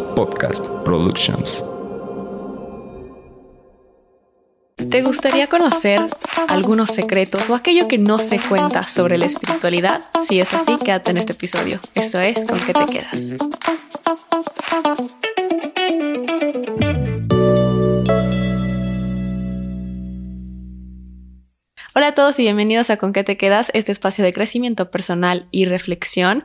Podcast Productions. ¿Te gustaría conocer algunos secretos o aquello que no se cuenta sobre la espiritualidad? Si es así, quédate en este episodio. Esto es ¿Con qué te quedas? Hola a todos y bienvenidos a Con qué te quedas, este espacio de crecimiento personal y reflexión.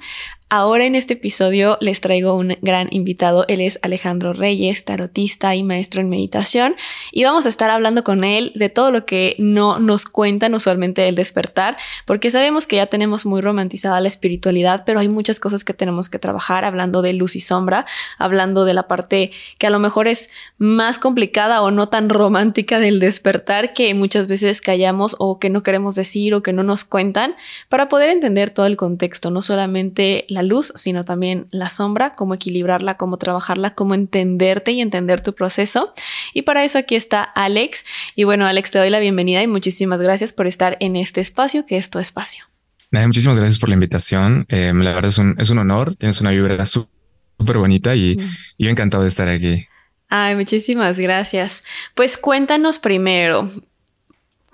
Ahora en este episodio les traigo un gran invitado. Él es Alejandro Reyes, tarotista y maestro en meditación. Y vamos a estar hablando con él de todo lo que no nos cuentan usualmente el despertar, porque sabemos que ya tenemos muy romantizada la espiritualidad, pero hay muchas cosas que tenemos que trabajar, hablando de luz y sombra, hablando de la parte que a lo mejor es más complicada o no tan romántica del despertar que muchas veces callamos o que no queremos decir o que no nos cuentan, para poder entender todo el contexto, no solamente la luz, sino también la sombra, cómo equilibrarla, cómo trabajarla, cómo entenderte y entender tu proceso. Y para eso aquí está Alex. Y bueno, Alex, te doy la bienvenida y muchísimas gracias por estar en este espacio, que es tu espacio. Muchísimas gracias por la invitación. Eh, la verdad es un, es un honor. Tienes una vibra súper bonita y, y yo encantado de estar aquí. Ay, muchísimas gracias. Pues cuéntanos primero,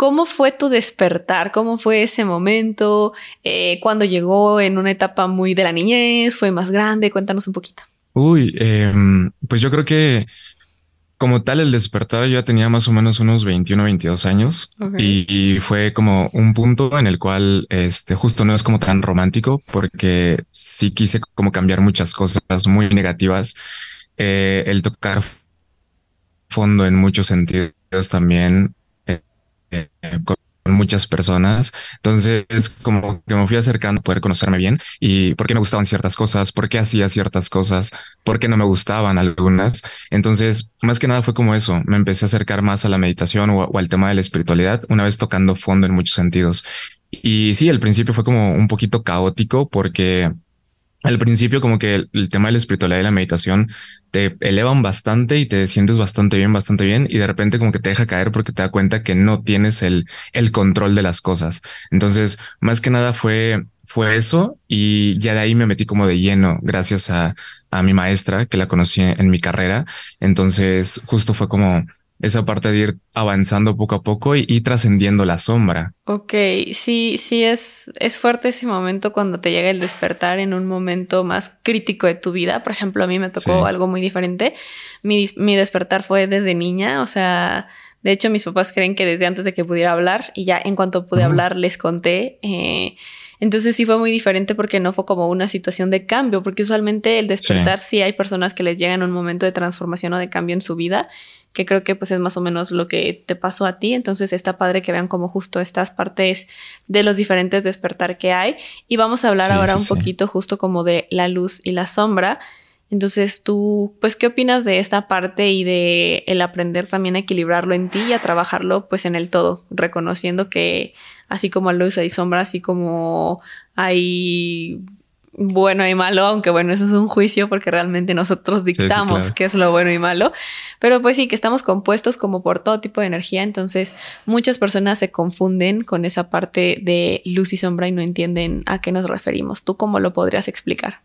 ¿Cómo fue tu despertar? ¿Cómo fue ese momento? Eh, ¿Cuándo llegó en una etapa muy de la niñez? ¿Fue más grande? Cuéntanos un poquito. Uy, em, pues yo creo que como tal el despertar yo ya tenía más o menos unos 21, 22 años y, fue como un punto en el cual este justo no es como tan romántico porque sí quise como cambiar muchas cosas muy negativas. Eh, el tocar fondo en muchos sentidos también con muchas personas. Entonces, como que me fui acercando a poder conocerme bien y por qué me gustaban ciertas cosas, por qué hacía ciertas cosas, por qué no me gustaban algunas. Entonces, más que nada fue como eso. Me empecé a acercar más a la meditación o, al tema de la espiritualidad, una vez tocando fondo en muchos sentidos. Y sí, al principio fue como un poquito caótico porque al principio como que el, tema de la espiritualidad y la meditación te elevan bastante y te sientes bastante bien, bastante bien y de repente como que te deja caer porque te da cuenta que no tienes el, el control de las cosas. Entonces, más que nada fue, fue eso y ya de ahí me metí como de lleno gracias a, a mi maestra que la conocí en mi carrera. Entonces, justo fue como esa parte de ir avanzando poco a poco y, trascendiendo la sombra. Ok, sí, sí es, es fuerte ese momento cuando te llega el despertar en un momento más crítico de tu vida. Por ejemplo, a mí me tocó algo muy diferente. Mi, mi despertar fue desde niña, o sea, de hecho mis papás creen que desde antes de que pudiera hablar y ya en cuanto pude hablar les conté. Eh, entonces sí fue muy diferente porque no fue como una situación de cambio, porque usualmente el despertar sí, hay personas que les llegan un momento de transformación o de cambio en su vida que creo que pues es más o menos lo que te pasó a ti. Entonces está padre que vean como justo estas partes de los diferentes despertar que hay. Y vamos a hablar ahora un poquito justo como de la luz y la sombra. Entonces tú, pues, ¿qué opinas de esta parte y de el aprender también a equilibrarlo en ti y a trabajarlo pues en el todo, reconociendo que así como luz hay sombra, así como hay bueno y malo, aunque bueno, eso es un juicio porque realmente nosotros dictamos qué es lo bueno y malo, pero pues sí, que estamos compuestos como por todo tipo de energía, entonces muchas personas se confunden con esa parte de luz y sombra y no entienden a qué nos referimos. ¿Tú cómo lo podrías explicar?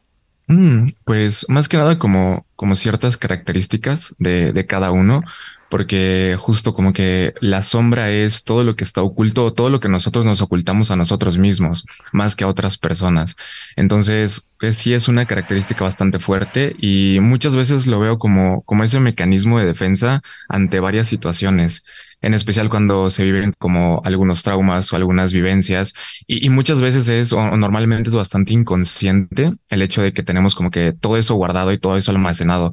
Mm, pues más que nada como, como ciertas características de, de cada uno porque justo como que la sombra es todo lo que está oculto, todo lo que nosotros nos ocultamos a nosotros mismos, más que a otras personas. Entonces, pues sí es una característica bastante fuerte y muchas veces lo veo como, como ese mecanismo de defensa ante varias situaciones en especial cuando se viven como algunos traumas o algunas vivencias. Y, muchas veces es, o normalmente es bastante inconsciente el hecho de que tenemos como que todo eso guardado y todo eso almacenado.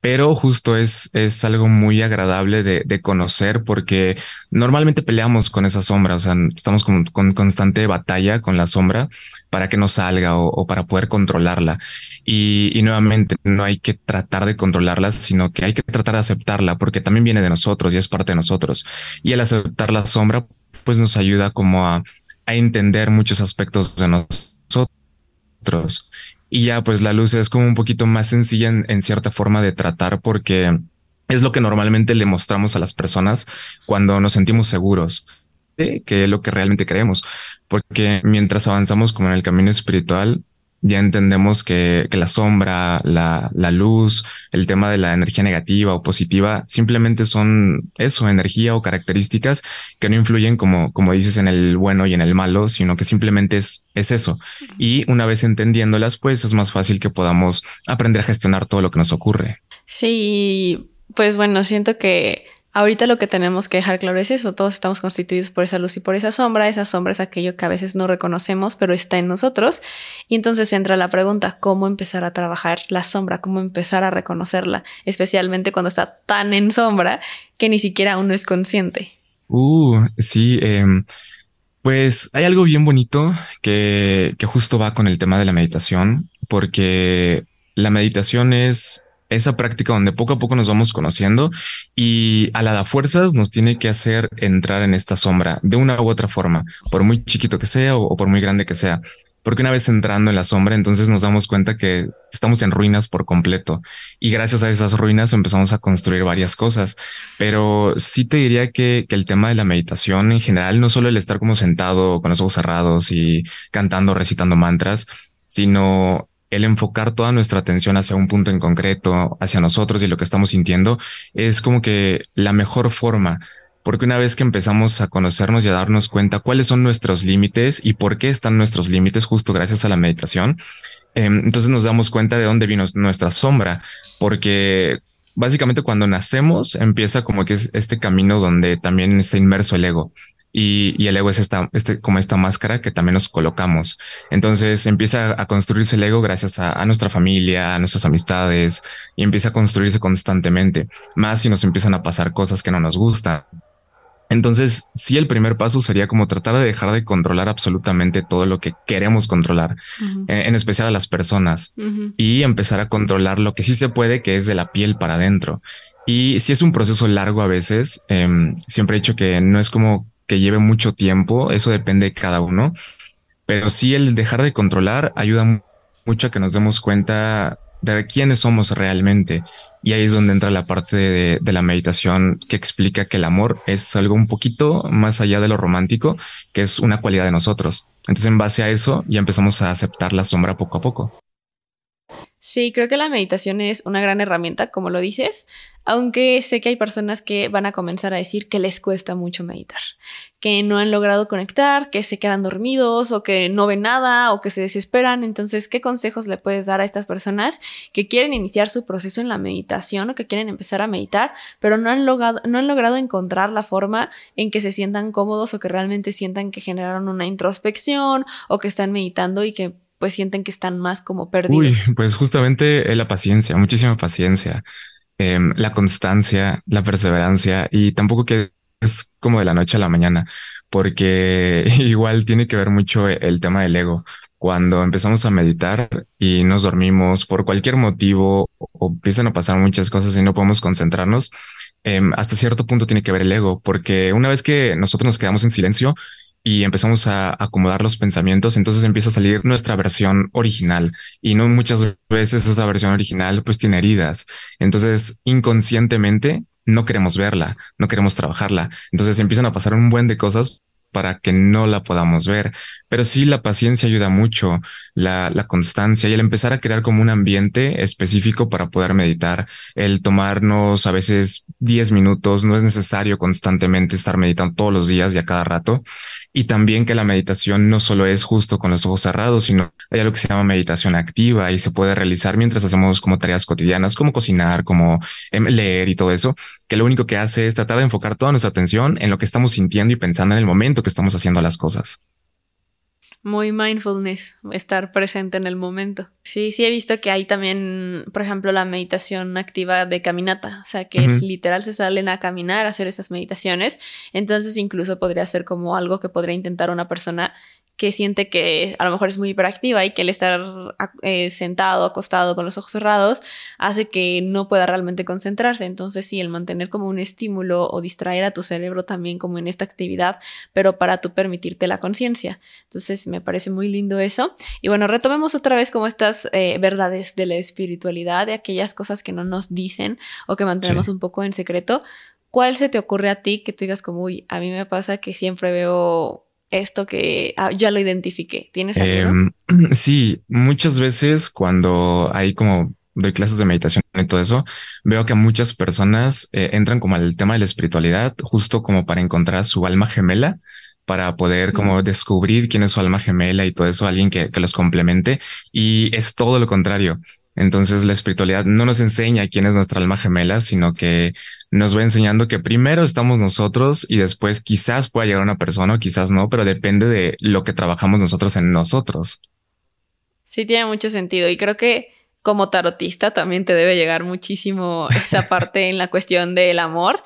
Pero justo es, es algo muy agradable de, de conocer porque normalmente peleamos con esa sombra, o sea, estamos con, con constante batalla con la sombra para que no salga o, para poder controlarla. Y, nuevamente, no hay que tratar de controlarla, sino que hay que tratar de aceptarla porque también viene de nosotros y es parte de nosotros. Y el aceptar la sombra, pues nos ayuda como a, entender muchos aspectos de nosotros. Y ya, pues la luz es como un poquito más sencilla en, cierta forma de tratar porque es lo que normalmente le mostramos a las personas cuando nos sentimos seguros que es lo que realmente creemos. Porque mientras avanzamos como en el camino espiritual, ya entendemos que, que la sombra, la, la, luz, el tema de la energía negativa o positiva, simplemente son eso, energía o características que no influyen como, como dices en el bueno y en el malo, sino que simplemente es, es eso. Y una vez entendiéndolas, pues es más fácil que podamos aprender a gestionar todo lo que nos ocurre. Sí, pues bueno, siento que Ahorita lo que tenemos que dejar claro es eso, todos estamos constituidos por esa luz y por esa sombra, esa sombra es aquello que a veces no reconocemos, pero está en nosotros, y entonces entra la pregunta, ¿cómo empezar a trabajar la sombra? ¿Cómo empezar a reconocerla? Especialmente cuando está tan en sombra que ni siquiera uno es consciente. Uh, sí, em, pues hay algo bien bonito que, que justo va con el tema de la meditación, porque la meditación es esa práctica donde poco a poco nos vamos conociendo y a la da fuerzas nos tiene que hacer entrar en esta sombra de una u otra forma, por muy chiquito que sea o, por muy grande que sea. Porque una vez entrando en la sombra, entonces nos damos cuenta que estamos en ruinas por completo y gracias a esas ruinas empezamos a construir varias cosas. Pero sí te diría que, que el tema de la meditación en general, no solo el estar como sentado con los ojos cerrados y cantando, recitando mantras, sino el enfocar toda nuestra atención hacia un punto en concreto, hacia nosotros y lo que estamos sintiendo, es como que la mejor forma, porque una vez que empezamos a conocernos y a darnos cuenta cuáles son nuestros límites y por qué están nuestros límites justo gracias a la meditación, em, entonces nos damos cuenta de dónde vino nuestra sombra, porque básicamente cuando nacemos empieza como que es este camino donde también está inmerso el ego. Y, el ego es esta, este, como esta máscara que también nos colocamos. Entonces empieza a construirse el ego gracias a, nuestra familia, a nuestras amistades y empieza a construirse constantemente, más si nos empiezan a pasar cosas que no nos gustan. Entonces, sí, el primer paso sería como tratar de dejar de controlar absolutamente todo lo que queremos controlar, en, especial a las personas, y empezar a controlar lo que sí se puede, que es de la piel para adentro. Y si es un proceso largo a veces, em, siempre he dicho que no es como que lleve mucho tiempo, eso depende de cada uno, pero sí el dejar de controlar ayuda mucho a que nos demos cuenta de quiénes somos realmente. Y ahí es donde entra la parte de, de, la meditación que explica que el amor es algo un poquito más allá de lo romántico, que es una cualidad de nosotros. Entonces, en base a eso, ya empezamos a aceptar la sombra poco a poco. Sí, creo que la meditación es una gran herramienta, como lo dices, aunque sé que hay personas que van a comenzar a decir que les cuesta mucho meditar, que no han logrado conectar, que se quedan dormidos o que no ven nada o que se desesperan. Entonces, ¿qué consejos le puedes dar a estas personas que quieren iniciar su proceso en la meditación o que quieren empezar a meditar, pero no han logrado, no han logrado encontrar la forma en que se sientan cómodos o que realmente sientan que generaron una introspección o que están meditando y que pues sienten que están más como perdidos. Uy, pues justamente la paciencia, muchísima paciencia, em, la constancia, la perseverancia y tampoco que es como de la noche a la mañana, porque igual tiene que ver mucho el tema del ego. Cuando empezamos a meditar y nos dormimos por cualquier motivo o empiezan a pasar muchas cosas y no podemos concentrarnos, em, hasta cierto punto tiene que ver el ego, porque una vez que nosotros nos quedamos en silencio, y empezamos a acomodar los pensamientos, entonces empieza a salir nuestra versión original y no muchas veces esa versión original pues tiene heridas. Entonces inconscientemente no queremos verla, no queremos trabajarla. Entonces empiezan a pasar un buen de cosas para que no la podamos ver. Pero sí, la paciencia ayuda mucho, la, la, constancia y el empezar a crear como un ambiente específico para poder meditar, el tomarnos a veces 10 minutos, no es necesario constantemente estar meditando todos los días y a cada rato. Y también que la meditación no solo es justo con los ojos cerrados, sino hay algo que se llama meditación activa y se puede realizar mientras hacemos como tareas cotidianas, como cocinar, como em, leer y todo eso, que lo único que hace es tratar de enfocar toda nuestra atención en lo que estamos sintiendo y pensando en el momento que estamos haciendo las cosas muy mindfulness, estar presente en el momento. Sí, sí he visto que hay también, por ejemplo, la meditación activa de caminata, o sea, que es literal se salen a caminar, a hacer esas meditaciones, entonces incluso podría ser como algo que podría intentar una persona que siente que a lo mejor es muy hiperactiva y que el estar eh, sentado, acostado con los ojos cerrados, hace que no pueda realmente concentrarse. Entonces, sí, el mantener como un estímulo o distraer a tu cerebro también como en esta actividad, pero para tú permitirte la conciencia. Entonces, me parece muy lindo eso. Y bueno, retomemos otra vez como estas eh, verdades de la espiritualidad, de aquellas cosas que no nos dicen o que mantenemos un poco en secreto. ¿Cuál se te ocurre a ti que tú digas como, uy, a mí me pasa que siempre veo esto que ah, ya lo identifiqué? ¿Tienes alguno? Em, sí, muchas veces cuando hay como doy clases de meditación y todo eso, veo que muchas personas eh, entran como al tema de la espiritualidad justo como para encontrar su alma gemela para poder como descubrir quién es su alma gemela y todo eso, alguien que, que los complemente. Y es todo lo contrario. Entonces la espiritualidad no nos enseña quién es nuestra alma gemela, sino que nos va enseñando que primero estamos nosotros y después quizás pueda llegar una persona o quizás no, pero depende de lo que trabajamos nosotros en nosotros. Sí, tiene mucho sentido y creo que como tarotista también te debe llegar muchísimo esa parte en la cuestión del amor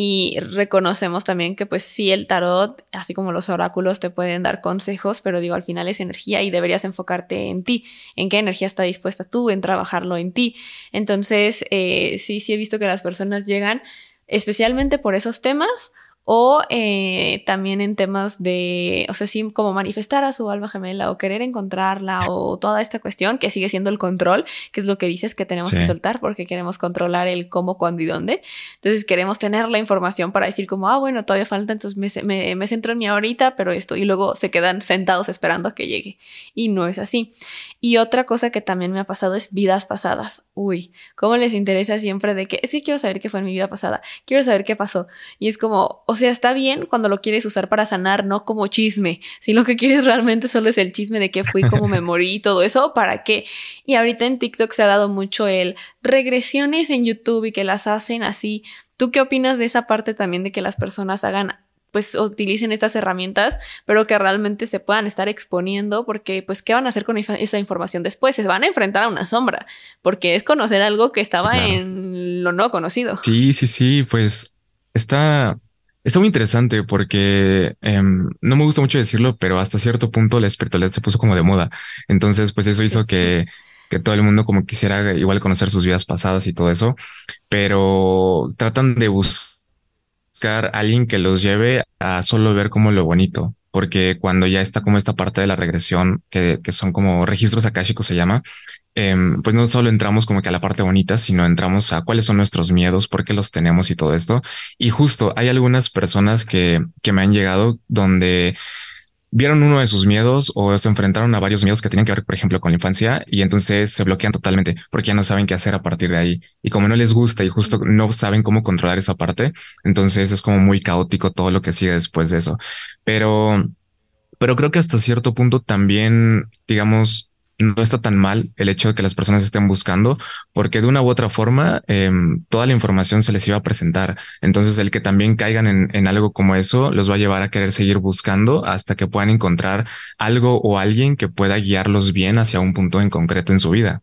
y reconocemos también que pues sí, el tarot, así como los oráculos, te pueden dar consejos, pero digo, al final es energía y deberías enfocarte en ti, en qué energía está dispuesta tú, en trabajarlo en ti. Entonces, eh, sí, sí he visto que las personas llegan especialmente por esos temas o eh, también en temas de, o sea, sí, como manifestar a su alma gemela o querer encontrarla o toda esta cuestión que sigue siendo el control, que es lo que dices que tenemos que soltar porque queremos controlar el cómo, cuándo y dónde. Entonces queremos tener la información para decir como, ah, bueno, todavía falta, entonces me, me, centro en mi ahorita, pero esto, y luego se quedan sentados esperando a que llegue. Y no es así. Y otra cosa que también me ha pasado es vidas pasadas. Uy, ¿cómo les interesa siempre de que es que quiero saber qué fue en mi vida pasada? Quiero saber qué pasó. Y es como, o sea, está bien cuando lo quieres usar para sanar, no como chisme. Si lo que quieres realmente solo es el chisme de qué fui, cómo me morí y todo eso, ¿para qué? Y ahorita en TikTok se ha dado mucho el regresiones en YouTube y que las hacen así. ¿Tú qué opinas de esa parte también de que las personas hagan pues utilicen estas herramientas, pero que realmente se puedan estar exponiendo, porque pues qué van a hacer con esa información después, se van a enfrentar a una sombra, porque es conocer algo que estaba en lo no conocido. Sí, sí, sí, pues está Está muy interesante porque em, no me gusta mucho decirlo, pero hasta cierto punto la espiritualidad se puso como de moda. Entonces, pues eso hizo que, que todo el mundo como quisiera igual conocer sus vidas pasadas y todo eso, pero tratan de buscar a alguien que los lleve a solo ver como lo bonito, porque cuando ya está como esta parte de la regresión, que, que son como registros akáshicos se llama, Em, pues no solo entramos como que a la parte bonita, sino entramos a cuáles son nuestros miedos, por qué los tenemos y todo esto. Y justo hay algunas personas que, que me han llegado donde vieron uno de sus miedos o se enfrentaron a varios miedos que tenían que ver, por ejemplo, con la infancia y entonces se bloquean totalmente porque ya no saben qué hacer a partir de ahí. Y como no les gusta y justo no saben cómo controlar esa parte, entonces es como muy caótico todo lo que sigue después de eso. Pero, pero creo que hasta cierto punto también, digamos, no está tan mal el hecho de que las personas estén buscando, porque de una u otra forma em, toda la información se les iba a presentar. Entonces el que también caigan en, en, algo como eso los va a llevar a querer seguir buscando hasta que puedan encontrar algo o alguien que pueda guiarlos bien hacia un punto en concreto en su vida.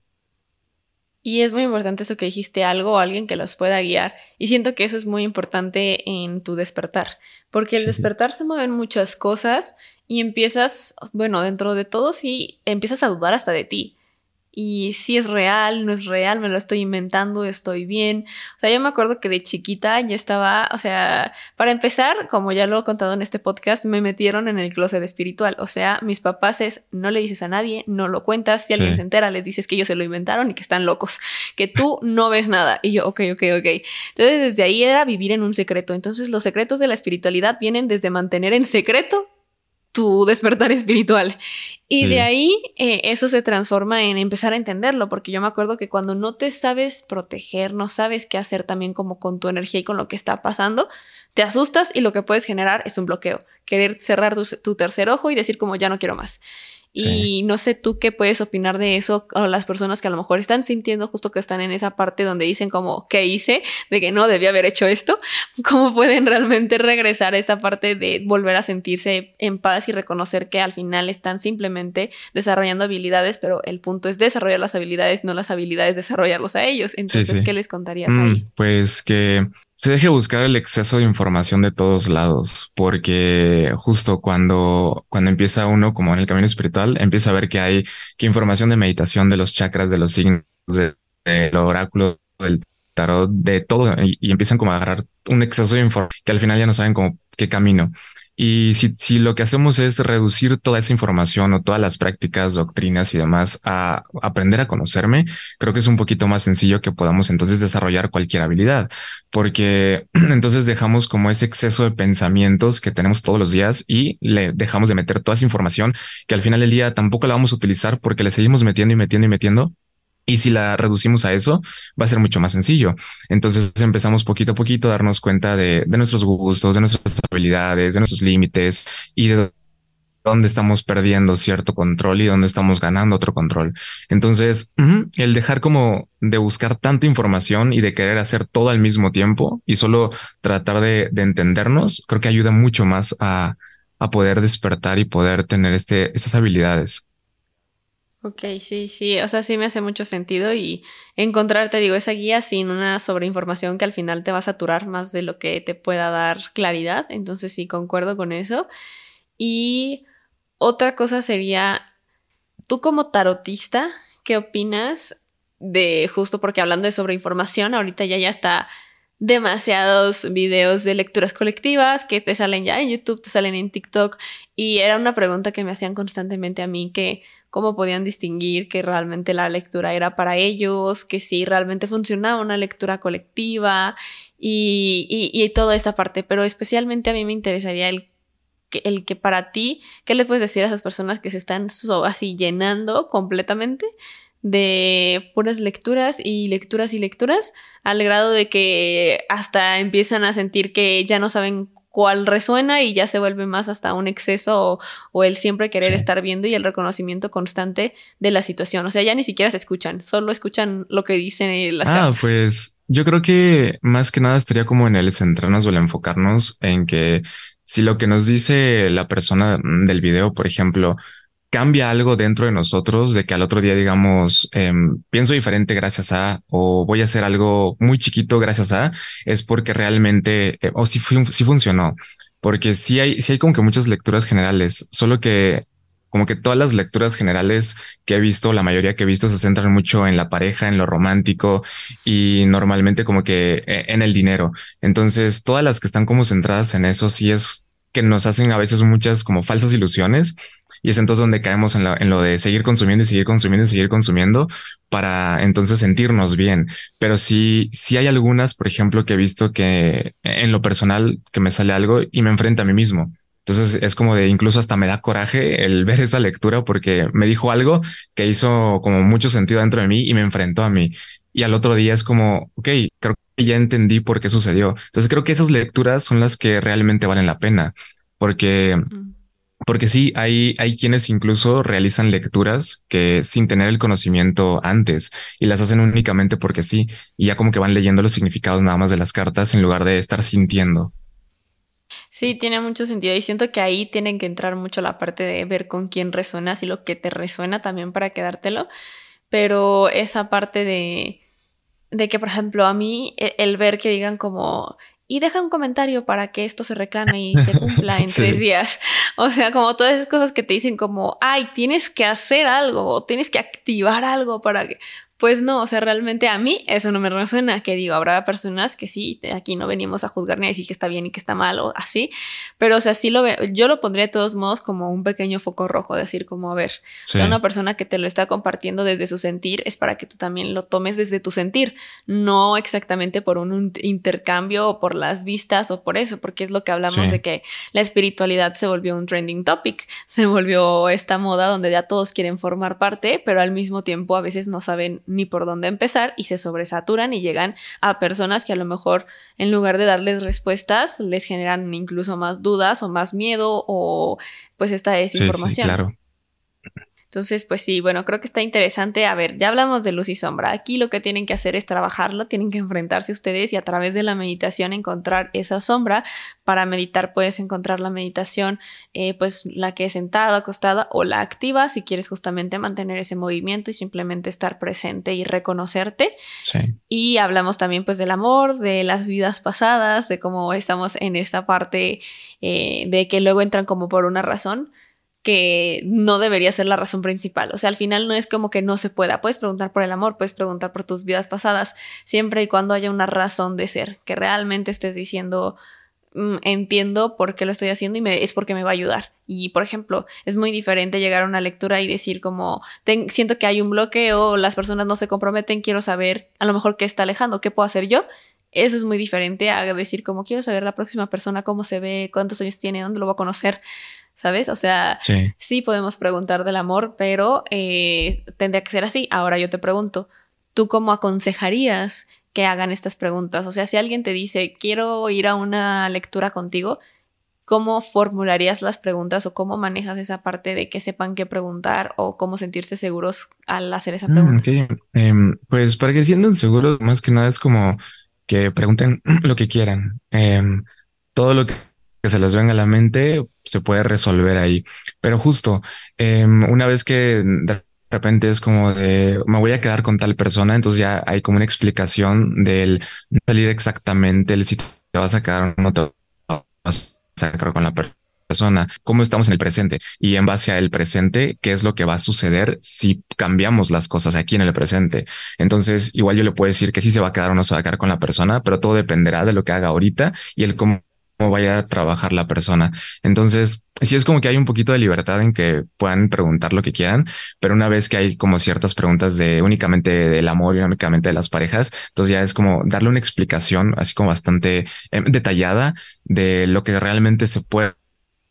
Y es muy importante eso que dijiste, algo o alguien que los pueda guiar. Y siento que eso es muy importante en tu despertar, porque el despertar se mueven muchas cosas y empiezas, bueno, dentro de todo sí, empiezas a dudar hasta de ti y si es real, no es real, me lo estoy inventando, estoy bien. O sea, yo me acuerdo que de chiquita yo estaba, o sea, para empezar, como ya lo he contado en este podcast, me metieron en el closet espiritual. O sea, mis papás es, no le dices a nadie, no lo cuentas, si alguien se entera, les dices que ellos se lo inventaron y que están locos, que tú no ves nada. Y yo, ok, ok, ok. Entonces, desde ahí era vivir en un secreto. Entonces, los secretos de la espiritualidad vienen desde mantener en secreto tu despertar espiritual. Y de ahí eh, eso se transforma en empezar a entenderlo, porque yo me acuerdo que cuando no te sabes proteger, no sabes qué hacer también como con tu energía y con lo que está pasando, te asustas y lo que puedes generar es un bloqueo, querer cerrar tu tercer ojo y decir como ya no quiero más. Y no sé tú qué puedes opinar de eso o las personas que a lo mejor están sintiendo justo que están en esa parte donde dicen como, ¿qué hice? De que no debía haber hecho esto. ¿Cómo pueden realmente regresar a esa parte de volver a sentirse en paz y reconocer que al final están simplemente desarrollando habilidades, pero el punto es desarrollar las habilidades, no las habilidades desarrollarlos a ellos? Entonces, ¿qué les contarías mm, ahí? Pues que se deje buscar el exceso de información de todos lados, porque justo cuando, cuando empieza uno como en el camino espiritual, empieza a ver que hay que información de meditación, de los chakras, de los signos, del de oráculo, del tarot, de todo, y, empiezan como a agarrar un exceso de información que al final ya no saben como qué camino. Y si, si lo que hacemos es reducir toda esa información o todas las prácticas, doctrinas y demás a aprender a conocerme, creo que es un poquito más sencillo que podamos entonces desarrollar cualquier habilidad, porque entonces dejamos como ese exceso de pensamientos que tenemos todos los días y le dejamos de meter toda esa información que al final del día tampoco la vamos a utilizar porque le seguimos metiendo y metiendo y metiendo y si la reducimos a eso, va a ser mucho más sencillo. Entonces empezamos poquito a poquito a darnos cuenta de, nuestros gustos, de nuestras habilidades, de nuestros límites y de dónde estamos perdiendo cierto control y dónde estamos ganando otro control. Entonces, el dejar como de buscar tanta información y de querer hacer todo al mismo tiempo y solo tratar de, de entendernos, creo que ayuda mucho más a, a poder despertar y poder tener este, estas habilidades. Ok, sí, sí, o sea, sí me hace mucho sentido y encontrarte, digo, esa guía sin una sobreinformación que al final te va a saturar más de lo que te pueda dar claridad, entonces sí, concuerdo con eso. Y otra cosa sería, tú como tarotista, ¿qué opinas de justo porque hablando de sobreinformación, ahorita ya ya está demasiados videos de lecturas colectivas que te salen ya en YouTube, te salen en TikTok y era una pregunta que me hacían constantemente a mí que cómo podían distinguir que realmente la lectura era para ellos, que si realmente funcionaba una lectura colectiva y, y, toda esa parte, pero especialmente a mí me interesaría el que, el que para ti, ¿qué le puedes decir a esas personas que se están así llenando completamente de puras lecturas y lecturas y lecturas, al grado de que hasta empiezan a sentir que ya no saben cuál resuena y ya se vuelve más hasta un exceso o, el siempre querer estar viendo y el reconocimiento constante de la situación. O sea, ya ni siquiera se escuchan, solo escuchan lo que dicen las Ah, pues yo creo que más que nada estaría como en el centrarnos o el enfocarnos en que si lo que nos dice la persona del video, por ejemplo, cambia algo dentro de nosotros, de que al otro día digamos, em, pienso diferente gracias a, o voy a hacer algo muy chiquito gracias a, es porque realmente, eh, o si, si funcionó, porque sí hay, sí hay como que muchas lecturas generales, solo que como que todas las lecturas generales que he visto, la mayoría que he visto se centran mucho en la pareja, en lo romántico y normalmente como que eh, en el dinero. Entonces, todas las que están como centradas en eso, sí es que nos hacen a veces muchas como falsas ilusiones y es entonces donde caemos en, en, lo de seguir consumiendo y seguir consumiendo y seguir consumiendo para entonces sentirnos bien. Pero sí, sí hay algunas, por ejemplo, que he visto que en lo personal que me sale algo y me enfrenta a mí mismo. Entonces es como de incluso hasta me da coraje el ver esa lectura porque me dijo algo que hizo como mucho sentido dentro de mí y me enfrentó a mí. Y al otro día es como, ok, creo que ya entendí por qué sucedió. Entonces creo que esas lecturas son las que realmente valen la pena porque porque sí, hay, hay quienes incluso realizan lecturas que sin tener el conocimiento antes y las hacen únicamente porque sí, y ya como que van leyendo los significados nada más de las cartas en lugar de estar sintiendo. Sí, tiene mucho sentido y siento que ahí tienen que entrar mucho la parte de ver con quién resuenas y lo que te resuena también para quedártelo, pero esa parte de, de que, por ejemplo, a mí e, el ver que digan como y deja un comentario para que esto se reclame y se cumpla en tres días. O sea, como todas esas cosas que te dicen como, ay, tienes que hacer algo o tienes que activar algo para que, pues no, o sea, realmente a mí eso no me resuena, que digo, habrá personas que sí, aquí no venimos a juzgar ni a decir que está bien y que está mal o así, pero o sea, sí lo veo, yo lo pondría de todos modos como un pequeño foco rojo, decir como, a ver, una persona que te lo está compartiendo desde su sentir es para que tú también lo tomes desde tu sentir, no exactamente por un intercambio o por las vistas o por eso, porque es lo que hablamos de que la espiritualidad se volvió un trending topic, se volvió esta moda donde ya todos quieren formar parte, pero al mismo tiempo a veces no saben ni por dónde empezar y se sobresaturan y llegan a personas que a lo mejor en lugar de darles respuestas les generan incluso más dudas o más miedo o pues esta desinformación. claro. Entonces, pues sí, bueno, creo que está interesante. A ver, ya hablamos de luz y sombra. Aquí lo que tienen que hacer es trabajarlo, tienen que enfrentarse ustedes y a través de la meditación encontrar esa sombra. Para meditar puedes encontrar la meditación, eh, pues la que es sentada, acostada o la activa si quieres justamente mantener ese movimiento y simplemente estar presente y reconocerte. Sí. Y hablamos también pues del amor, de las vidas pasadas, de cómo estamos en esa parte eh, de que luego entran como por una razón que no debería ser la razón principal. O sea, al final no es como que no se pueda. Puedes preguntar por el amor, puedes preguntar por tus vidas pasadas, siempre y cuando haya una razón de ser, que realmente estés diciendo, mm, entiendo por qué lo estoy haciendo y me, es porque me va a ayudar. Y por ejemplo, es muy diferente llegar a una lectura y decir como, siento que hay un bloque o las personas no se comprometen, quiero saber a lo mejor qué está alejando, qué puedo hacer yo. Eso es muy diferente a decir como, quiero saber la próxima persona cómo se ve, cuántos años tiene, dónde lo va a conocer. ¿Sabes? O sea, sí, podemos preguntar del amor, pero eh, tendría que ser así. Ahora yo te pregunto, ¿tú cómo aconsejarías que hagan estas preguntas? O sea, si alguien te dice, quiero ir a una lectura contigo, ¿cómo formularías las preguntas o cómo manejas esa parte de que sepan qué preguntar o cómo sentirse seguros al hacer esa pregunta? Mm, em, pues para que sientan seguros, más que nada es como que pregunten lo que quieran. Em, todo lo que que se les venga a la mente se puede resolver ahí. Pero justo em, una vez que de repente es como de me voy a quedar con tal persona, entonces ya hay como una explicación del salir exactamente el si te vas a quedar o no te vas a quedar con la persona, cómo estamos en el presente y en base al presente, qué es lo que va a suceder si cambiamos las cosas aquí en el presente. Entonces, igual yo le puedo decir que sí se va a quedar o no se va a quedar con la persona, pero todo dependerá de lo que haga ahorita y el cómo cómo vaya a trabajar la persona. Entonces, sí es como que hay un poquito de libertad en que puedan preguntar lo que quieran, pero una vez que hay como ciertas preguntas de únicamente del amor y únicamente de las parejas, entonces ya es como darle una explicación así como bastante eh, detallada de lo que realmente se puede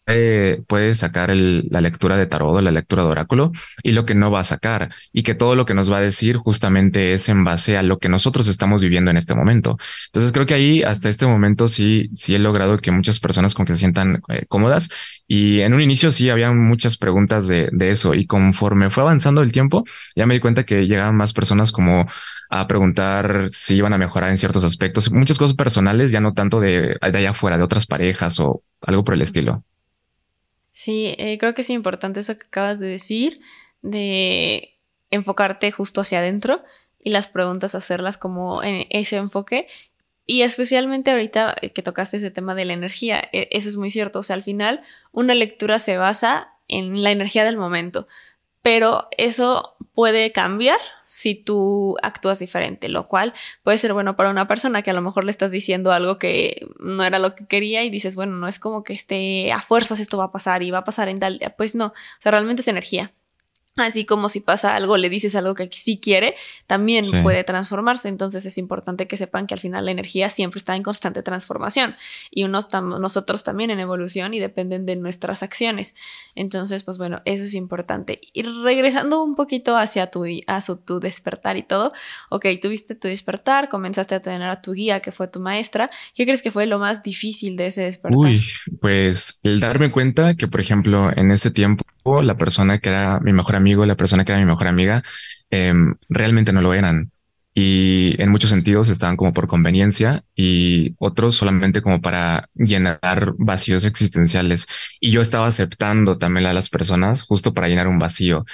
puede sacar la lectura de tarot, la lectura de oráculo y lo que no va a sacar y que todo lo que nos va a decir justamente es en base a lo que nosotros estamos viviendo en este momento. Entonces creo que ahí hasta este momento sí, sí he logrado que muchas personas con que se sientan eh, cómodas y en un inicio sí había muchas preguntas de, de eso y conforme fue avanzando el tiempo ya me di cuenta que llegaban más personas como a preguntar si iban a mejorar en ciertos aspectos, muchas cosas personales, ya no tanto de, de allá afuera, de otras parejas o algo por el estilo. Sí, eh, creo que es importante eso que acabas de decir, de enfocarte justo hacia adentro y las preguntas hacerlas como en ese enfoque. Y especialmente ahorita que tocaste ese tema de la energía, e, eso es muy cierto. O sea, al final una lectura se basa en la energía del momento pero eso puede cambiar si tú actúas diferente, lo cual puede ser bueno para una persona que a lo mejor le estás diciendo algo que no era lo que quería y dices, bueno, no es como que esté a fuerzas esto va a pasar y va a pasar en tal, pues no, o sea, realmente es energía. Así como si pasa algo, le dices algo que sí quiere, también puede transformarse. Entonces es importante que sepan que al final la energía siempre está en constante transformación y unos nosotros también en evolución y dependen de nuestras acciones. Entonces, pues bueno, eso es importante. Y regresando un poquito hacia tu, a su, tu despertar y todo, ok, tuviste tu despertar, comenzaste a tener a tu guía que fue tu maestra. ¿Qué crees que fue lo más difícil de ese despertar? Uy, pues el darme cuenta que, por ejemplo, en ese tiempo la persona que era mi mejor amigo, la persona que era mi mejor amiga, em, realmente no lo eran. Y en muchos sentidos estaban como por conveniencia y otros solamente como para llenar vacíos existenciales. Y yo estaba aceptando también a las personas justo para llenar un vacío.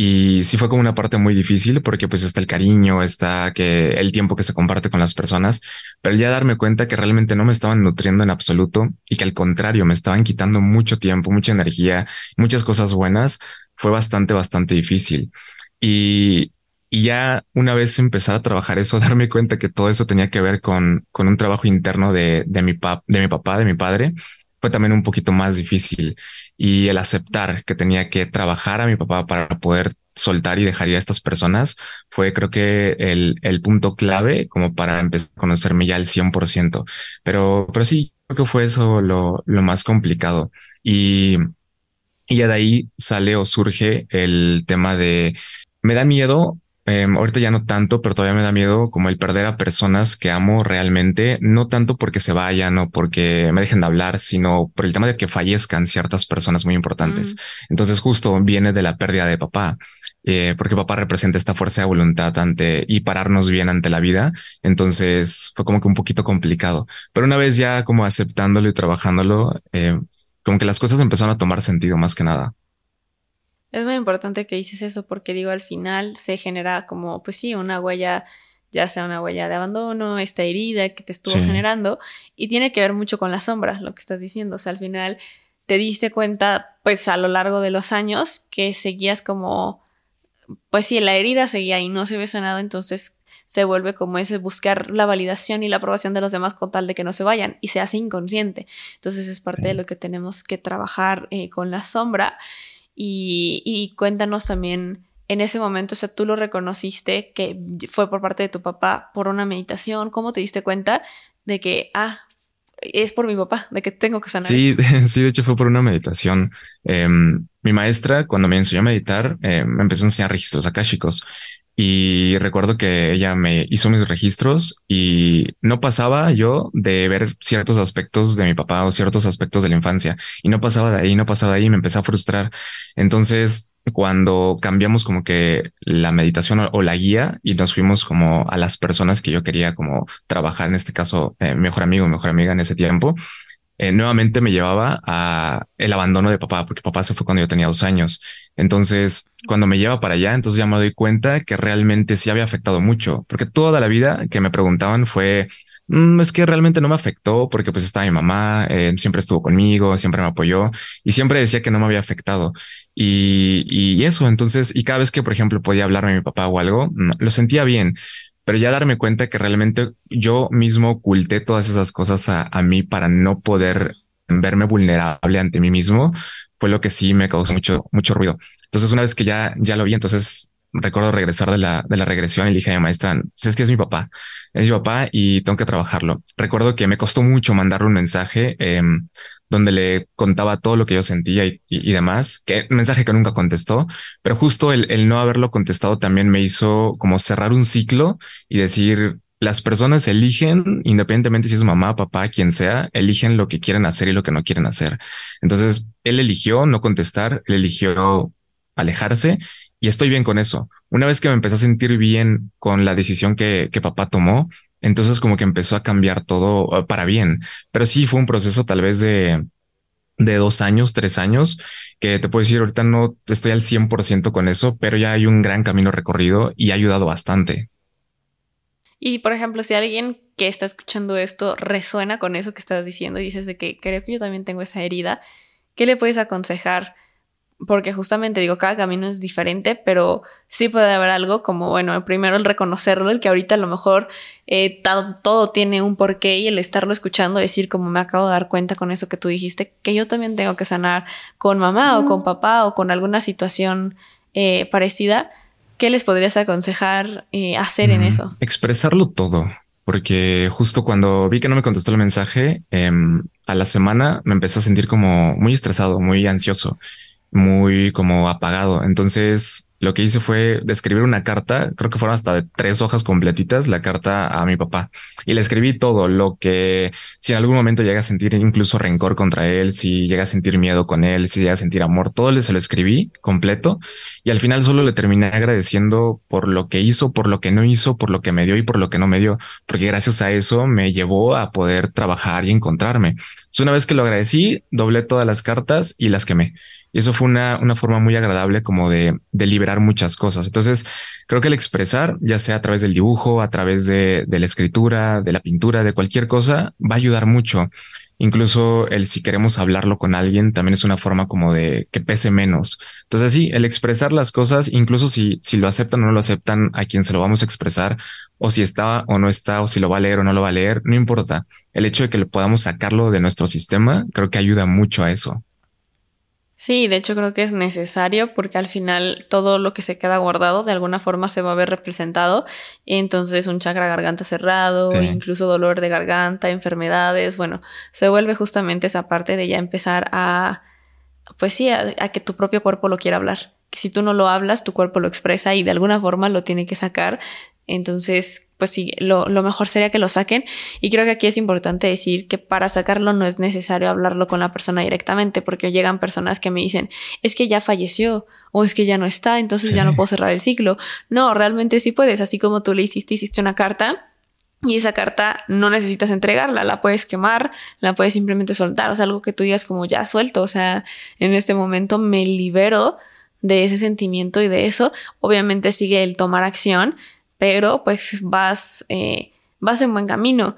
Y sí fue como una parte muy difícil porque pues está el cariño, está que el tiempo que se comparte con las personas, pero ya darme cuenta que realmente no me estaban nutriendo en absoluto y que al contrario me estaban quitando mucho tiempo, mucha energía, muchas cosas buenas, fue bastante, bastante difícil. Y, y ya una vez empezar a trabajar eso, darme cuenta que todo eso tenía que ver con, con un trabajo interno de, de, mi pap, de mi papá, de mi padre, fue también un poquito más difícil y el aceptar que tenía que trabajar a mi papá para poder soltar y dejar ir a estas personas fue creo que el, el punto clave como para empezar a conocerme ya al 100%. Pero, pero sí, creo que fue eso lo, lo más complicado. Y, y ya de ahí sale o surge el tema de me da miedo Em, ahorita ya no tanto, pero todavía me da miedo como el perder a personas que amo realmente, no tanto porque se vayan o porque me dejen de hablar, sino por el tema de que fallezcan ciertas personas muy importantes. Mm. Entonces justo viene de la pérdida de papá. Eh, porque papá representa esta fuerza de voluntad ante y pararnos bien ante la vida. Entonces fue como que un poquito complicado, pero una vez ya como aceptándolo y trabajándolo, eh, como que las cosas empezaron a tomar sentido más que nada. Es muy importante que dices eso porque digo, al final se genera como, pues sí, una huella, ya sea una huella de abandono, esta herida que te estuvo generando y tiene que ver mucho con la sombra, lo que estás diciendo. O sea, al final te diste cuenta, pues a lo largo de los años, que seguías como, pues sí, la herida seguía y no se había sanado, entonces se vuelve como ese buscar la validación y la aprobación de los demás con tal de que no se vayan y se hace inconsciente. Entonces es parte de lo que tenemos que trabajar eh, con la sombra y, y cuéntanos también en ese momento, o sea, tú lo reconociste que fue por parte de tu papá por una meditación, ¿cómo te diste cuenta de que, ah, es por mi papá, de que tengo que sanar. Sí, sí, de hecho fue por una meditación. Em, mi maestra, cuando me enseñó a meditar, eh, me empezó a enseñar registros akáshicos. Y recuerdo que ella me hizo mis registros y no pasaba yo de ver ciertos aspectos de mi papá o ciertos aspectos de la infancia. Y no pasaba de ahí, no pasaba de ahí, me empecé a frustrar. Entonces, cuando cambiamos como que la meditación o, la guía y nos fuimos como a las personas que yo quería como trabajar, en este caso, eh, mejor amigo, mejor amiga en ese tiempo, eh, nuevamente me llevaba a el abandono de papá, porque papá se fue cuando yo tenía dos años. Entonces, cuando me lleva para allá, entonces ya me doy cuenta que realmente sí había afectado mucho, porque toda la vida que me preguntaban fue, mm, es que realmente no me afectó porque pues estaba mi mamá, eh, siempre estuvo conmigo, siempre me apoyó y siempre decía que no me había afectado. Y, y eso, entonces, y cada vez que, por ejemplo, podía hablarme a mi papá o algo, mm, lo sentía bien, pero ya darme cuenta que realmente yo mismo oculté todas esas cosas a, mí para no poder verme vulnerable ante mí mismo, fue lo que sí me causó mucho, mucho ruido. Entonces, una vez que ya, ya lo vi, entonces recuerdo regresar de la, de la regresión y dije a mi maestra, es que es mi papá, es mi papá y tengo que trabajarlo. Recuerdo que me costó mucho mandarle un mensaje. Eh, donde le contaba todo lo que yo sentía y, demás, que mensaje que nunca contestó, pero justo el, el, no haberlo contestado también me hizo como cerrar un ciclo y decir, las personas eligen, independientemente si es mamá, papá, quien sea, eligen lo que quieren hacer y lo que no quieren hacer. Entonces, él eligió no contestar, él eligió alejarse y estoy bien con eso. Una vez que me empecé a sentir bien con la decisión que, que papá tomó, entonces como que empezó a cambiar todo uh, para bien. Pero sí fue un proceso tal vez de, de dos años, tres años, que te puedo decir ahorita no estoy al 100% con eso, pero ya hay un gran camino recorrido y ha ayudado bastante. Y por ejemplo, si alguien que está escuchando esto resuena con eso que estás diciendo y dices de que creo que yo también tengo esa herida, ¿qué le puedes aconsejar? Porque justamente digo, cada camino es diferente, pero sí puede haber algo como, bueno, primero el reconocerlo, el que ahorita a lo mejor eh, todo, tiene un porqué y el estarlo escuchando, decir, como me acabo de dar cuenta con eso que tú dijiste, que yo también tengo que sanar con mamá o con papá o con alguna situación eh, parecida, ¿qué les podrías aconsejar eh, hacer en eso? Expresarlo todo. Porque justo cuando vi que no me contestó el mensaje, em, a la semana me empecé a sentir como muy estresado, muy ansioso muy como apagado. Entonces lo que hice fue describir una carta, creo que fueron hasta tres hojas completitas, la carta a mi papá. Y le escribí todo, lo que si en algún momento llega a sentir incluso rencor contra él, si llega a sentir miedo con él, si llega a sentir amor, todo le se lo escribí completo. Y al final solo le terminé agradeciendo por lo que hizo, por lo que no hizo, por lo que me dio y por lo que no me dio, porque gracias a eso me llevó a poder trabajar y encontrarme. una vez que lo agradecí, doblé todas las cartas y las quemé. Y eso fue una, una forma muy agradable como de, de, liberar muchas cosas. Entonces, creo que el expresar, ya sea a través del dibujo, a través de, de la escritura, de la pintura, de cualquier cosa, va a ayudar mucho. Incluso el si queremos hablarlo con alguien también es una forma como de que pese menos. Entonces sí, el expresar las cosas, incluso si, si lo aceptan o no lo aceptan a quien se lo vamos a expresar, o si está o no está, o si lo va a leer o no lo va a leer, no importa. El hecho de que le podamos sacarlo de nuestro sistema, creo que ayuda mucho a eso. Sí, de hecho creo que es necesario porque al final todo lo que se queda guardado de alguna forma se va a ver representado. Entonces un chakra garganta cerrado, incluso dolor de garganta, enfermedades, bueno, se vuelve justamente esa parte de ya empezar a, pues sí, a, a que tu propio cuerpo lo quiera hablar. Que si tú no lo hablas, tu cuerpo lo expresa y de alguna forma lo tiene que sacar entonces, pues sí, lo, lo, mejor sería que lo saquen. Y creo que aquí es importante decir que para sacarlo no es necesario hablarlo con la persona directamente, porque llegan personas que me dicen, es que ya falleció o es que ya no está, entonces ya no puedo cerrar el ciclo. No, realmente sí puedes, así como tú le hiciste, hiciste una carta. Y esa carta no necesitas entregarla, la puedes quemar, la puedes simplemente soltar, o sea, algo que tú digas como ya suelto, o sea, en este momento me libero de ese sentimiento y de eso. Obviamente sigue el tomar acción, pero pues vas, eh, vas en buen camino.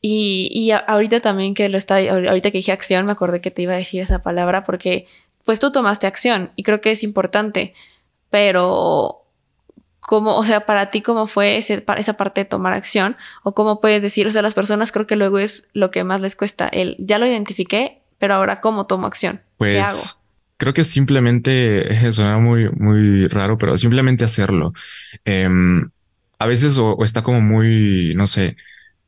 Y, y ahorita también que lo está, ahorita que dije acción, me acordé que te iba a decir esa palabra porque pues tú tomaste acción y creo que es importante, pero cómo, o sea, para ti cómo fue ese, esa parte de tomar acción o cómo puedes decir, o sea, las personas creo que luego es lo que más les cuesta, el ya lo identifiqué, pero ahora cómo tomo acción, pues, ¿qué hago? Creo que simplemente, suena muy, muy raro, pero simplemente hacerlo. Em, a veces o, está como muy, no sé,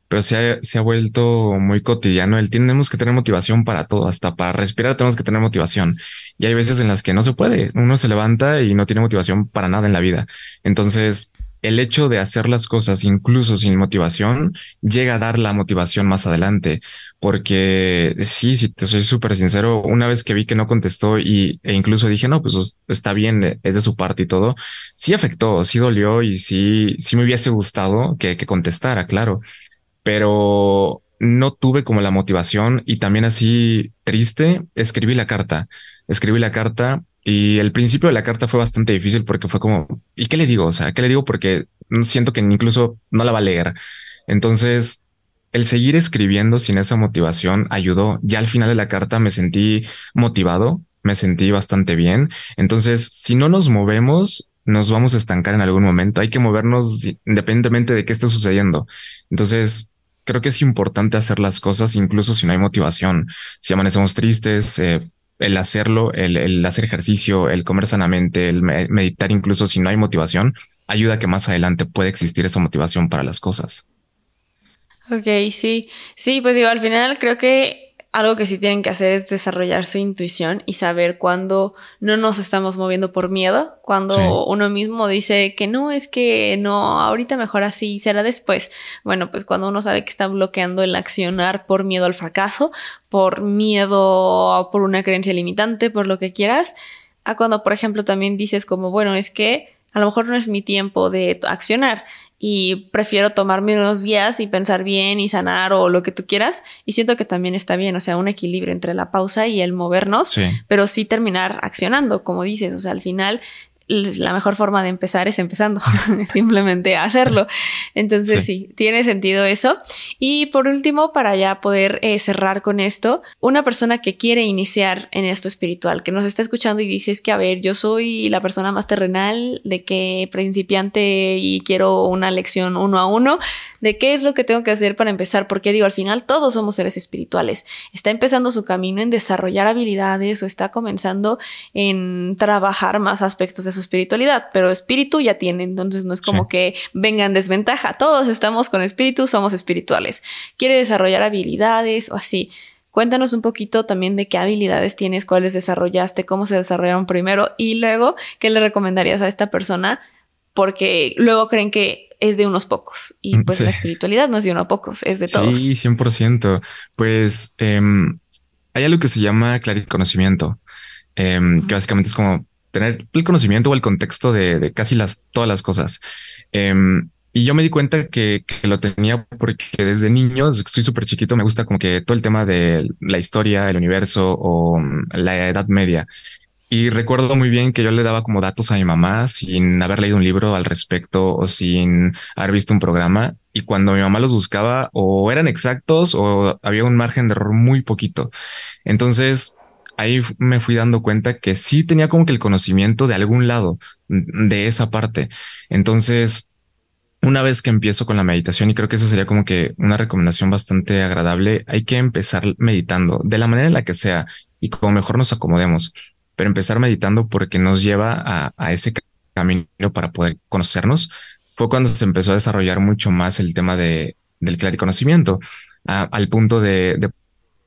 pero se ha, se ha vuelto muy cotidiano. El tenemos que tener motivación para todo, hasta para respirar tenemos que tener motivación. Y hay veces en las que no se puede. Uno se levanta y no tiene motivación para nada en la vida. Entonces, el hecho de hacer las cosas incluso sin motivación llega a dar la motivación más adelante. Porque sí, si te soy súper sincero, una vez que vi que no contestó y, e incluso dije, no, pues está bien, es de su parte y todo, sí afectó, sí dolió y sí, sí me hubiese gustado que, que contestara, claro pero no tuve como la motivación y también así triste, escribí la carta, escribí la carta y el principio de la carta fue bastante difícil porque fue como, ¿y qué le digo? O sea, ¿qué le digo? Porque siento que incluso no la va a leer. Entonces, el seguir escribiendo sin esa motivación ayudó. Ya al final de la carta me sentí motivado, me sentí bastante bien. Entonces, si no nos movemos, nos vamos a estancar en algún momento. Hay que movernos independientemente de qué esté sucediendo. Entonces, creo que es importante hacer las cosas incluso si no hay motivación. Si amanecemos tristes, eh, el hacerlo, el, hacer ejercicio, el comer sanamente, el meditar incluso si no hay motivación, ayuda a que más adelante pueda existir esa motivación para las cosas. Ok, sí, sí, pues digo, al final creo que algo que sí tienen que hacer es desarrollar su intuición y saber cuándo no nos estamos moviendo por miedo, cuando uno mismo dice que no, es que no, ahorita mejor así, será después. Bueno, pues cuando uno sabe que está bloqueando el accionar por miedo al fracaso, por miedo por una creencia limitante, por lo que quieras, a cuando, por ejemplo, también dices como, bueno, es que a lo mejor no es mi tiempo de accionar y prefiero tomarme unos días y pensar bien y sanar o lo que tú quieras. Y siento que también está bien, o sea, un equilibrio entre la pausa y el movernos, pero sí terminar accionando, como dices, o sea, al final la mejor forma de empezar es empezando, simplemente hacerlo. Entonces sí. tiene sentido eso. Y por último, para ya poder eh, cerrar con esto, una persona que quiere iniciar en esto espiritual, que nos está escuchando y dice es que, a ver, yo soy la persona más terrenal, de que principiante y quiero una lección uno a uno, de qué es lo que tengo que hacer para empezar, porque digo, al final todos somos seres espirituales. Está empezando su camino en desarrollar habilidades o está comenzando en trabajar más aspectos de su espiritualidad, pero espíritu ya tiene, entonces no es como que venga en desventaja. Todos estamos con espíritu, somos espirituales. Quiere desarrollar habilidades o así. Cuéntanos un poquito también de qué habilidades tienes, cuáles desarrollaste, cómo se desarrollaron primero y luego qué le recomendarías a esta persona porque luego creen que es de unos pocos y mm, pues la espiritualidad no es de unos pocos, es de todos. Sí, 100%. Pues em, hay algo que se llama clariconocimiento, eh, que básicamente es como tener el conocimiento o el contexto de, casi todas las cosas. Em, y yo me di cuenta que, lo tenía porque desde niño, soy súper chiquito, me gusta como que todo el tema de la historia, el universo o mm, la Edad Media. Y recuerdo muy bien que yo le daba como datos a mi mamá sin haber leído un libro al respecto o sin haber visto un programa. Y cuando mi mamá los buscaba o eran exactos o había un margen de error muy poquito. Entonces ahí me fui dando cuenta que sí tenía como que el conocimiento de algún lado de esa parte. Entonces, una vez que empiezo con la meditación, y creo que esa sería como que una recomendación bastante agradable, hay que empezar meditando de la manera en la que sea y como mejor nos acomodemos, pero empezar meditando porque nos lleva a, ese camino para poder conocernos. Fue cuando se empezó a desarrollar mucho más el tema de, del clariconocimiento, al punto de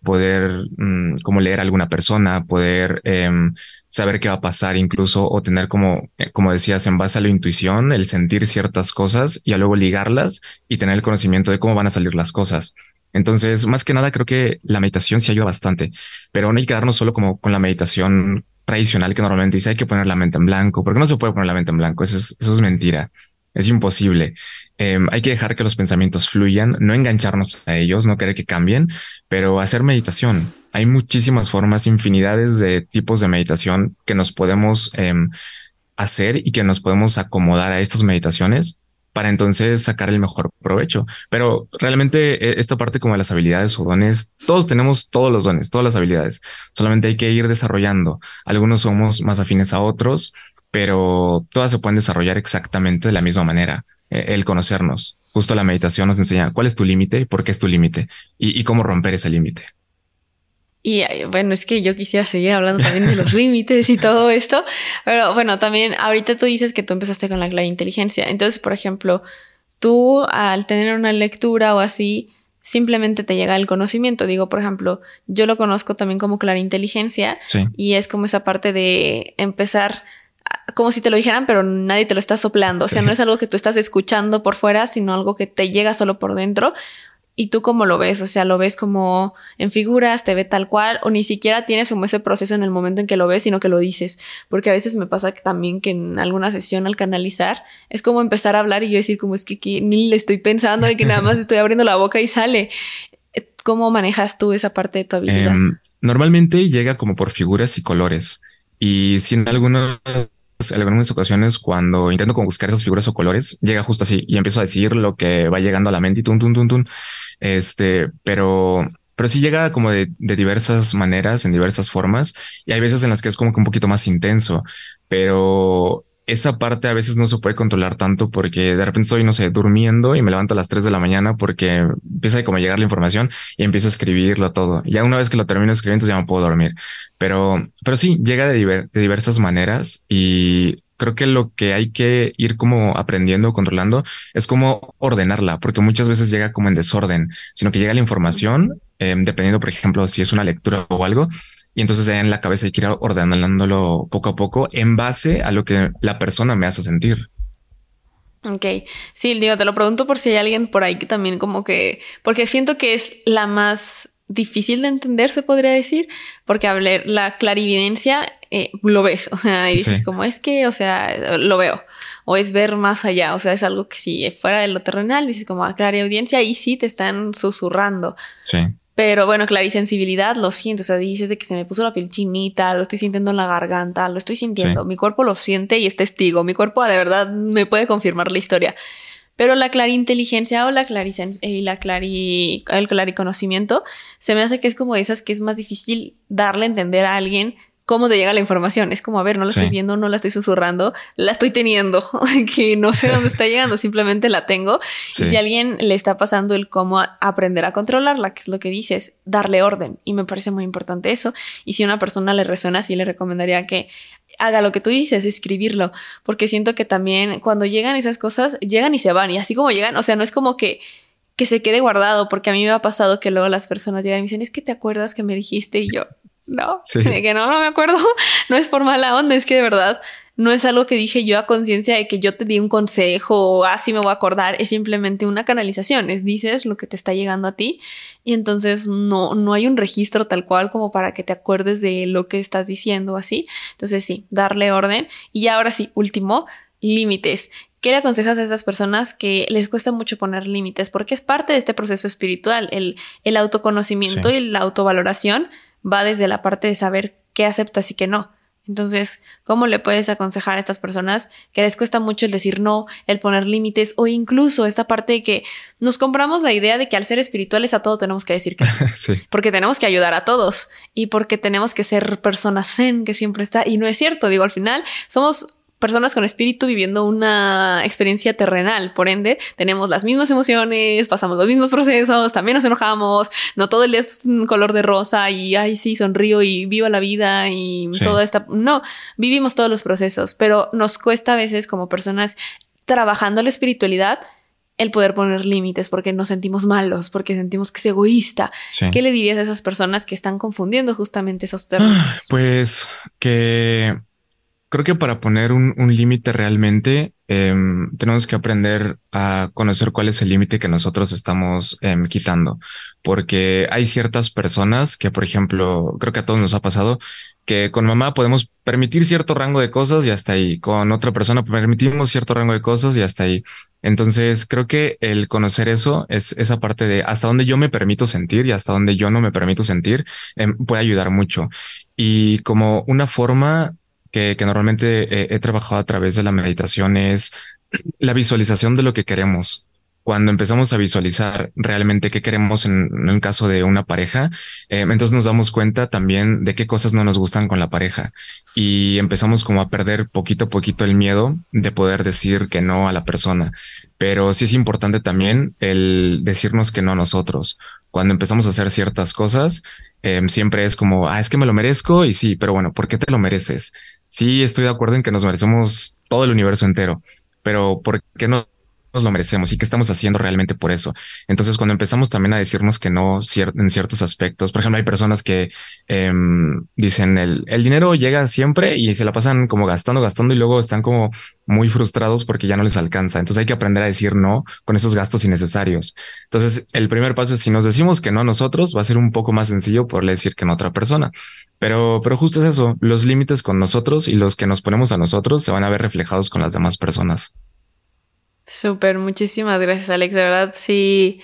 poder mm, como leer a alguna persona, poder em, saber qué va a pasar incluso o tener como, eh, como decías, en base a la intuición, el sentir ciertas cosas y luego ligarlas y tener el conocimiento de cómo van a salir las cosas. Entonces, más que nada, creo que la meditación sí ayuda bastante, pero no hay que quedarnos solo como con la meditación tradicional que normalmente dice hay que poner la mente en blanco, porque no se puede poner la mente en blanco. Eso es, eso es mentira. Es imposible. Em, hay que dejar que los pensamientos fluyan, no engancharnos a ellos, no querer que cambien, pero hacer meditación. Hay muchísimas formas, infinidades de tipos de meditación que nos podemos em, hacer y que nos podemos acomodar a estas meditaciones para entonces sacar el mejor provecho. Pero realmente e, esta parte como de las habilidades o dones, todos tenemos todos los dones, todas las habilidades. Solamente hay que ir desarrollando. Algunos somos más afines a otros pero todas se pueden desarrollar exactamente de la misma manera. Eh, el conocernos. Justo la meditación nos enseña cuál es tu límite, por qué es tu límite y, cómo romper ese límite. Y bueno, es que yo quisiera seguir hablando también de los límites y todo esto, pero bueno, también ahorita tú dices que tú empezaste con la clara inteligencia. Entonces, por ejemplo, tú al tener una lectura o así, simplemente te llega el conocimiento. Digo, por ejemplo, yo lo conozco también como clara inteligencia y es como esa parte de empezar como si te lo dijeran, pero nadie te lo está soplando. O sea, no es algo que tú estás escuchando por fuera, sino algo que te llega solo por dentro. Y tú cómo lo ves, o sea, lo ves como en figuras, te ve tal cual, o ni siquiera tienes como ese proceso en el momento en que lo ves, sino que lo dices. Porque a veces me pasa también que en alguna sesión al canalizar es como empezar a hablar y yo decir como es que, ni le estoy pensando y que nada más estoy abriendo la boca y sale. ¿Cómo manejas tú esa parte de tu habilidad? Em, normalmente llega como por figuras y colores. Y si en algunos en algunas ocasiones cuando intento buscar esas figuras o colores, llega justo así y empiezo a decir lo que va llegando a la mente y tun, tun, tun, tun. Este, pero, pero sí llega como de, de diversas maneras, en diversas formas y hay veces en las que es como que un poquito más intenso, pero esa parte a veces no se puede controlar tanto porque de repente estoy, no sé, durmiendo y me levanto a las 3 de la mañana porque empieza a como llegar la información y empiezo a escribirlo todo. Ya una vez que lo termino escribiendo ya me puedo dormir. Pero, pero sí, llega de, de diversas maneras y creo que lo que hay que ir como aprendiendo, controlando, es como ordenarla, porque muchas veces llega como en desorden, sino que llega la información, em, dependiendo, por ejemplo, si es una lectura o algo, y entonces en la cabeza hay que ir ordenándolo poco a poco en base a lo que la persona me hace sentir. Ok, sí, digo, te lo pregunto por si hay alguien por ahí que también como que, porque siento que es la más difícil de entender, se podría decir, porque hablar la clarividencia eh, lo ves, o sea, y dices como es que, o sea, lo veo, o es ver más allá, o sea, es algo que si fuera de lo terrenal, dices como a ah, clariaudiencia, ahí sí te están susurrando. Sí. Pero bueno, clarisensibilidad, lo siento. O sea, dices de que se me puso la piel chinita, lo estoy sintiendo en la garganta, lo estoy sintiendo. Mi cuerpo lo siente y es testigo. Mi cuerpo de verdad me puede confirmar la historia. Pero la clariinteligencia o la clarisen y la clari el clariconocimiento se me hace que es como esas que es más difícil darle a entender a alguien cómo te llega la información. Es como, a ver, no la estoy viendo, no la estoy susurrando, la estoy teniendo, que no sé dónde está llegando, simplemente la tengo. Y si a alguien le está pasando el cómo aprender a controlarla, que es lo que dices, darle orden. Y me parece muy importante eso. Y si a una persona le resuena, sí le recomendaría que haga lo que tú dices, escribirlo, porque siento que también cuando llegan esas cosas, llegan y se van. Y así como llegan, o sea, no es como que que se quede guardado, porque a mí me ha pasado que luego las personas llegan y me dicen, es que te acuerdas que me dijiste y yo, no, de que no, no me acuerdo. No es por mala onda, es que de verdad no es algo que dije yo a conciencia de que yo te di un consejo o así ah, me voy a acordar, es simplemente una canalización, es dices lo que te está llegando a ti y entonces no, no hay un registro tal cual como para que te acuerdes de lo que estás diciendo así. Entonces sí, darle orden y ahora sí, último, límites. ¿Qué le aconsejas a esas personas que les cuesta mucho poner límites? Porque es parte de este proceso espiritual, el, el autoconocimiento y la autovaloración va desde la parte de saber qué aceptas y qué no. Entonces, ¿cómo le puedes aconsejar a estas personas que les cuesta mucho el decir no, el poner límites o incluso esta parte de que nos compramos la idea de que al ser espirituales a todo tenemos que decir que sí, porque tenemos que ayudar a todos y porque tenemos que ser personas zen que siempre está. Y no es cierto, digo, al final somos personas con espíritu viviendo una experiencia terrenal. Por ende, tenemos las mismas emociones, pasamos los mismos procesos, también nos enojamos, no todo el día es color de rosa y ay, sí, sonrío y viva la vida y toda esta. No, vivimos todos los procesos, pero nos cuesta a veces como personas trabajando la espiritualidad el poder poner límites porque nos sentimos malos, porque sentimos que es egoísta. ¿Qué le dirías a esas personas que están confundiendo justamente esos términos? Pues que creo que para poner un, límite realmente em, tenemos que aprender a conocer cuál es el límite que nosotros estamos em, quitando, porque hay ciertas personas que, por ejemplo, creo que a todos nos ha pasado que con mamá podemos permitir cierto rango de cosas y hasta ahí, con otra persona permitimos cierto rango de cosas y hasta ahí. Entonces, creo que el conocer eso es esa parte de hasta dónde yo me permito sentir y hasta dónde yo no me permito sentir em, puede ayudar mucho. Y como una forma que, normalmente he, trabajado a través de la meditación es la visualización de lo que queremos. cuando empezamos a visualizar realmente qué queremos en, el caso de una pareja, eh, entonces nos damos cuenta también de qué cosas no nos gustan con la pareja y empezamos como a perder poquito a poquito el miedo de poder decir que no a la persona. Pero sí es importante también el decirnos que no a nosotros. Cuando empezamos a hacer ciertas cosas, em, siempre es como, ah, es que me lo merezco y sí, pero bueno, ¿por qué te lo mereces? Sí, estoy de acuerdo en que nos merecemos todo el universo entero, pero ¿por qué no nos lo merecemos y qué estamos haciendo realmente por eso. Entonces, cuando empezamos también a decirnos que no en ciertos aspectos, por ejemplo, hay personas que em, dicen el, el, dinero llega siempre y se la pasan como gastando, gastando y luego están como muy frustrados porque ya no les alcanza. Entonces hay que aprender a decir no con esos gastos innecesarios. Entonces, el primer paso es si nos decimos que no a nosotros, va a ser un poco más sencillo poderle decir que no a otra persona. Pero, pero justo es eso, los límites con nosotros y los que nos ponemos a nosotros se van a ver reflejados con las demás personas. Súper, muchísimas gracias Alex, de verdad sí.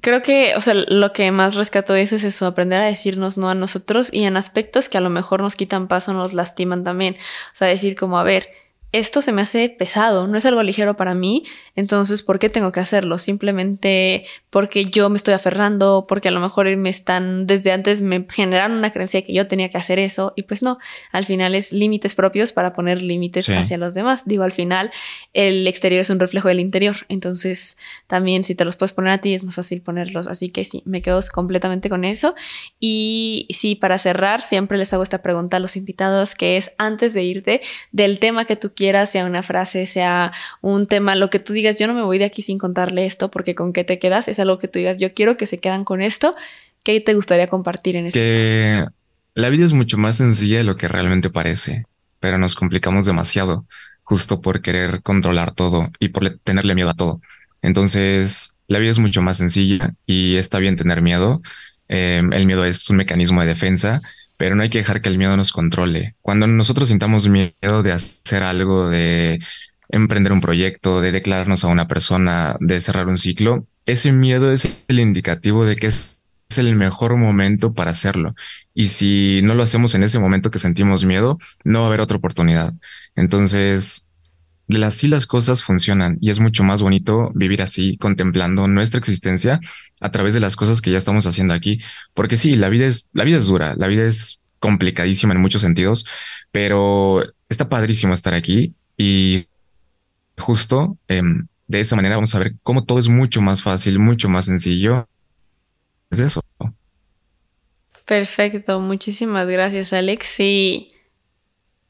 Creo que, o sea, lo que más rescato es, es eso, aprender a decirnos no a nosotros y en aspectos que a lo mejor nos quitan paso, nos lastiman también. O sea, decir como, a ver, esto se me hace pesado, no es algo ligero para mí, entonces, ¿por qué tengo que hacerlo? Simplemente porque yo me estoy aferrando, porque a lo mejor me están, desde antes me generaron una creencia que yo tenía que hacer eso, y pues no, al final es límites propios para poner límites hacia los demás. Digo, al final el exterior es un reflejo del interior, entonces también si te los puedes poner a ti es más fácil ponerlos, así que sí, me quedo completamente con eso. Y sí, para cerrar, siempre les hago esta pregunta a los invitados, que es antes de irte del tema que tú quieras, sea una frase, sea un tema, lo que tú digas, yo no me voy de aquí sin contarle esto porque con qué te quedas, es algo que tú digas, yo quiero que se quedan con esto, ¿qué te gustaría compartir en este que La vida es mucho más sencilla de lo que realmente parece, pero nos complicamos demasiado justo por querer controlar todo y por tenerle miedo a todo. Entonces, la vida es mucho más sencilla y está bien tener miedo. Em, el miedo es un mecanismo de defensa pero no hay que dejar que el miedo nos controle. Cuando nosotros sintamos miedo de hacer algo, de emprender un proyecto, de declararnos a una persona, de cerrar un ciclo, ese miedo es el indicativo de que es, el mejor momento para hacerlo. Y si no lo hacemos en ese momento que sentimos miedo, no va a haber otra oportunidad. Entonces, así las cosas funcionan y es mucho más bonito vivir así, contemplando nuestra existencia a través de las cosas que ya estamos haciendo aquí. Porque sí, la vida es, la vida es dura, la vida es complicadísima en muchos sentidos, pero está padrísimo estar aquí y justo em, de esa manera vamos a ver cómo todo es mucho más fácil, mucho más sencillo. Es eso. Perfecto, muchísimas gracias Alex. Sí,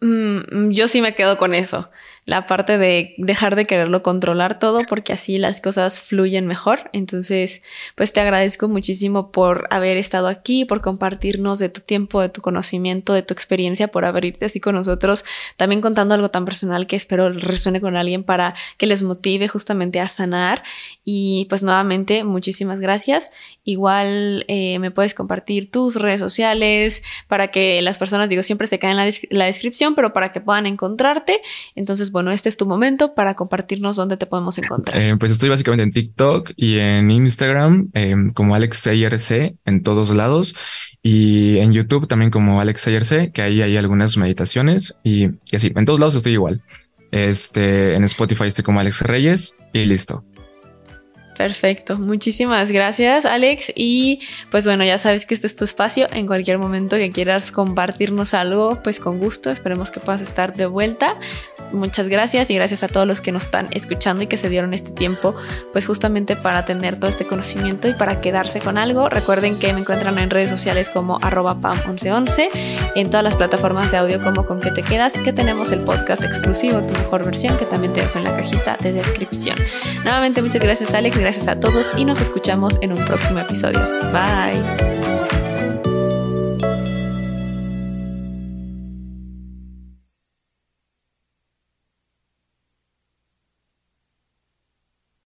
mm, yo sí me quedo con eso la parte de dejar de quererlo controlar todo porque así las cosas fluyen mejor. Entonces, pues te agradezco muchísimo por haber estado aquí, por compartirnos de tu tiempo, de tu conocimiento, de tu experiencia, por abrirte así con nosotros, también contando algo tan personal que espero resuene con alguien para que les motive justamente a sanar. Y pues nuevamente, muchísimas gracias. Igual eh, me puedes compartir tus redes sociales para que las personas, digo, siempre se caen en la, la descripción, pero para que puedan encontrarte. Entonces, bueno, este es tu momento para compartirnos dónde te podemos encontrar. Eh, pues estoy básicamente en TikTok y en Instagram em, como Alex C en todos lados y en YouTube también como Alex C, que ahí hay algunas meditaciones y, y así. En todos lados estoy igual. Este en Spotify estoy como Alex Reyes y listo. Perfecto, muchísimas gracias Alex. Y pues bueno, ya sabes que este es tu espacio, en cualquier momento que quieras compartirnos algo, pues con gusto, esperemos que puedas estar de vuelta. Muchas gracias y gracias a todos los que nos están escuchando y que se dieron este tiempo, pues justamente para tener todo este conocimiento y para quedarse con algo. Recuerden que me encuentran en redes sociales como arroba pam1111, en todas las plataformas de audio como con que te quedas, que tenemos el podcast exclusivo, tu mejor versión, que también te dejo en la cajita de descripción. Nuevamente muchas gracias Alex, gracias a todos y nos escuchamos en un próximo episodio. Bye.